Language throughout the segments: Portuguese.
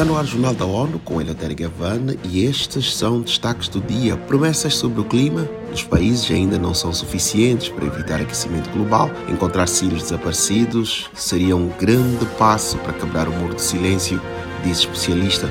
Está no ar o Jornal da ONU com Eleutério Gavan e estes são destaques do dia. Promessas sobre o clima dos países ainda não são suficientes para evitar aquecimento global. Encontrar sírios desaparecidos seria um grande passo para quebrar o muro de silêncio, diz especialista.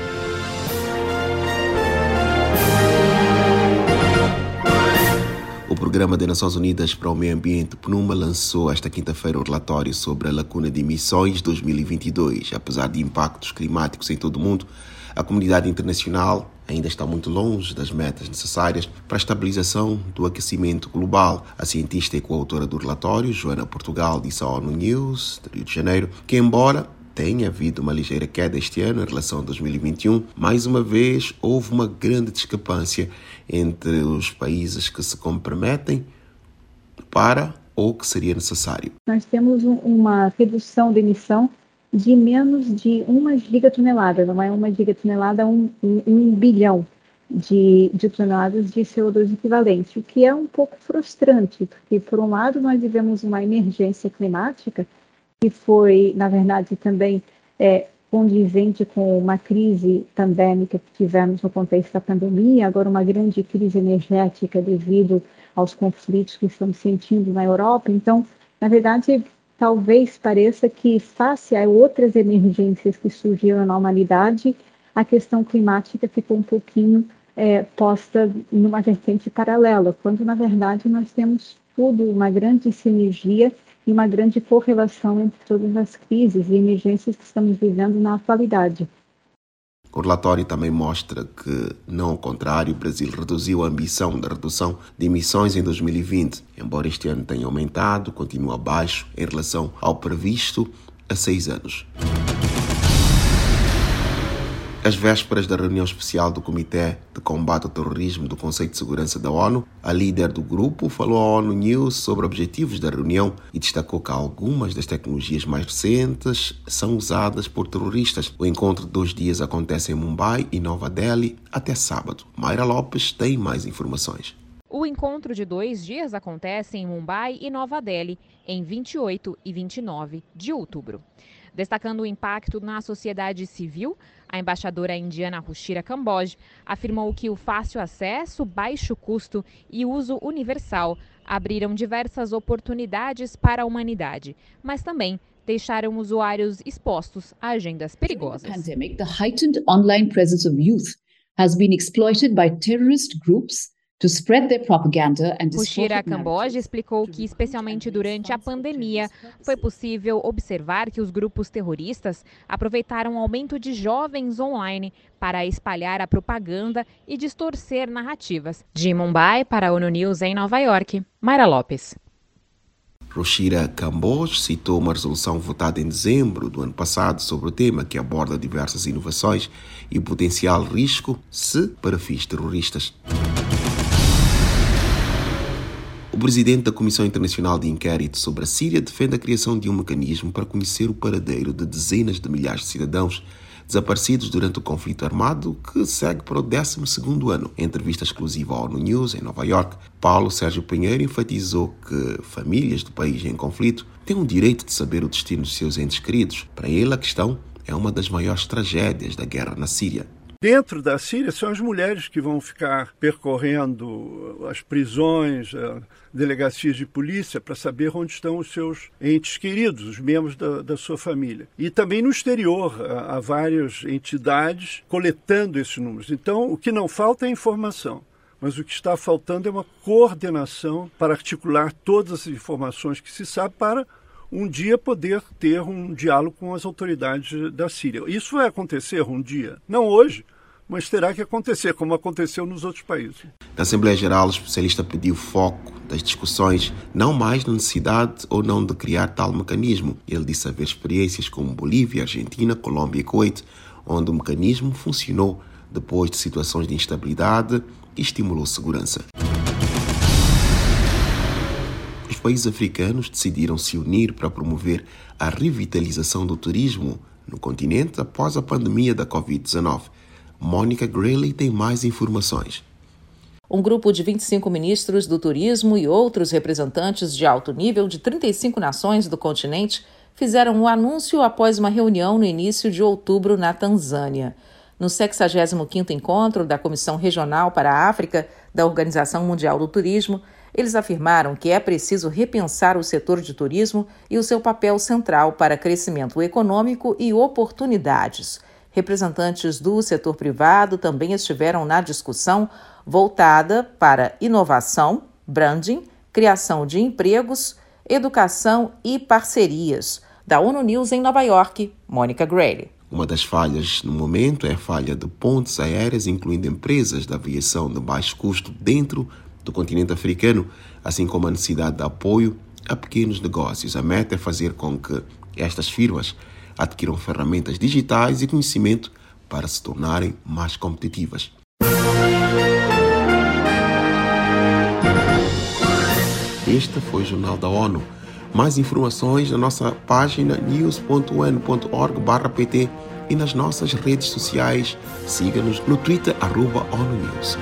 Programa das Nações Unidas para o Meio Ambiente, PNUMA, lançou esta quinta-feira o relatório sobre a lacuna de emissões 2022. Apesar de impactos climáticos em todo o mundo, a comunidade internacional ainda está muito longe das metas necessárias para a estabilização do aquecimento global. A cientista e coautora do relatório, Joana Portugal, disse à ONU News, do Rio de Janeiro, que embora tenha havido uma ligeira queda este ano em relação a 2021, mais uma vez houve uma grande discrepância entre os países que se comprometem para ou que seria necessário. Nós temos uma redução de emissão de menos de uma gigatonelada, não é uma gigatonelada, um, um, um bilhão de, de, toneladas de CO2 equivalente, o que é um pouco frustrante, porque, por um lado, nós vivemos uma emergência climática que foi, na verdade, também é, condizente com uma crise pandêmica que tivemos no contexto da pandemia, agora uma grande crise energética devido aos conflitos que estamos sentindo na Europa. Então, na verdade, talvez pareça que, face a outras emergências que surgiram na humanidade, a questão climática ficou um pouquinho é, posta numa vertente paralela, quando, na verdade, nós temos tudo, uma grande sinergia e uma grande correlação entre todas as crises e emergências que estamos vivendo na atualidade. O relatório também mostra que, não ao contrário, o Brasil reduziu a ambição da redução de emissões em 2020. Embora este ano tenha aumentado, continua abaixo em relação ao previsto há seis anos. Às vésperas da reunião especial do Comitê de Combate ao Terrorismo do Conselho de Segurança da ONU, a líder do grupo falou à ONU News sobre objetivos da reunião e destacou que algumas das tecnologias mais recentes são usadas por terroristas. O encontro de dois dias acontece em Mumbai e Nova Delhi até sábado. Mayra Lopes tem mais informações. O encontro de dois dias acontece em Mumbai e Nova Delhi, em 28 e 29 de outubro. Destacando o impacto na sociedade civil, a embaixadora indiana Rushira Kamboj afirmou que o fácil acesso, baixo custo e uso universal abriram diversas oportunidades para a humanidade, mas também deixaram usuários expostos a agendas perigosas. Pandemic, the heightened online presence of youth has been exploited by terrorist groups Pushira Camboja explicou que, especialmente durante a pandemia, foi possível observar que os grupos terroristas aproveitaram o aumento de jovens online para espalhar a propaganda e distorcer narrativas. De Mumbai para a ONU News em Nova York, Mayra Lopes. Roshira Camboj citou uma resolução votada em dezembro do ano passado sobre o tema que aborda diversas inovações e potencial risco se para fins terroristas. O presidente da Comissão Internacional de Inquérito sobre a Síria defende a criação de um mecanismo para conhecer o paradeiro de dezenas de milhares de cidadãos desaparecidos durante o conflito armado que segue para o 12 ano. Em entrevista exclusiva à ONU News, em Nova York, Paulo Sérgio Pinheiro enfatizou que famílias do país em conflito têm o direito de saber o destino de seus entes queridos. Para ele, a questão é uma das maiores tragédias da guerra na Síria. Dentro da Síria são as mulheres que vão ficar percorrendo as prisões, delegacias de polícia para saber onde estão os seus entes queridos, os membros da, da sua família. E também no exterior há, há várias entidades coletando esses números. Então, o que não falta é informação mas o que está faltando é uma coordenação para articular todas as informações que se sabe para um dia poder ter um diálogo com as autoridades da Síria. Isso vai acontecer um dia, não hoje, mas terá que acontecer, como aconteceu nos outros países. Na Assembleia Geral, o especialista pediu foco das discussões, não mais na necessidade ou não de criar tal mecanismo. Ele disse haver experiências como Bolívia, Argentina, Colômbia e Kuwait, onde o mecanismo funcionou depois de situações de instabilidade e estimulou segurança os países africanos decidiram se unir para promover a revitalização do turismo no continente após a pandemia da Covid-19. Mônica Grayley tem mais informações. Um grupo de 25 ministros do turismo e outros representantes de alto nível de 35 nações do continente fizeram o anúncio após uma reunião no início de outubro na Tanzânia. No 65º encontro da Comissão Regional para a África da Organização Mundial do Turismo, eles afirmaram que é preciso repensar o setor de turismo e o seu papel central para crescimento econômico e oportunidades. Representantes do setor privado também estiveram na discussão voltada para inovação, branding, criação de empregos, educação e parcerias. Da ONU News em Nova York, Mônica Grayle. Uma das falhas no momento é a falha de pontes aéreas, incluindo empresas da aviação de baixo custo dentro do continente africano, assim como a necessidade de apoio a pequenos negócios. A meta é fazer com que estas firmas adquiram ferramentas digitais e conhecimento para se tornarem mais competitivas. Este foi o Jornal da ONU. Mais informações na nossa página news.un.org/pt e nas nossas redes sociais. Siga-nos no Twitter, arroba ONU News.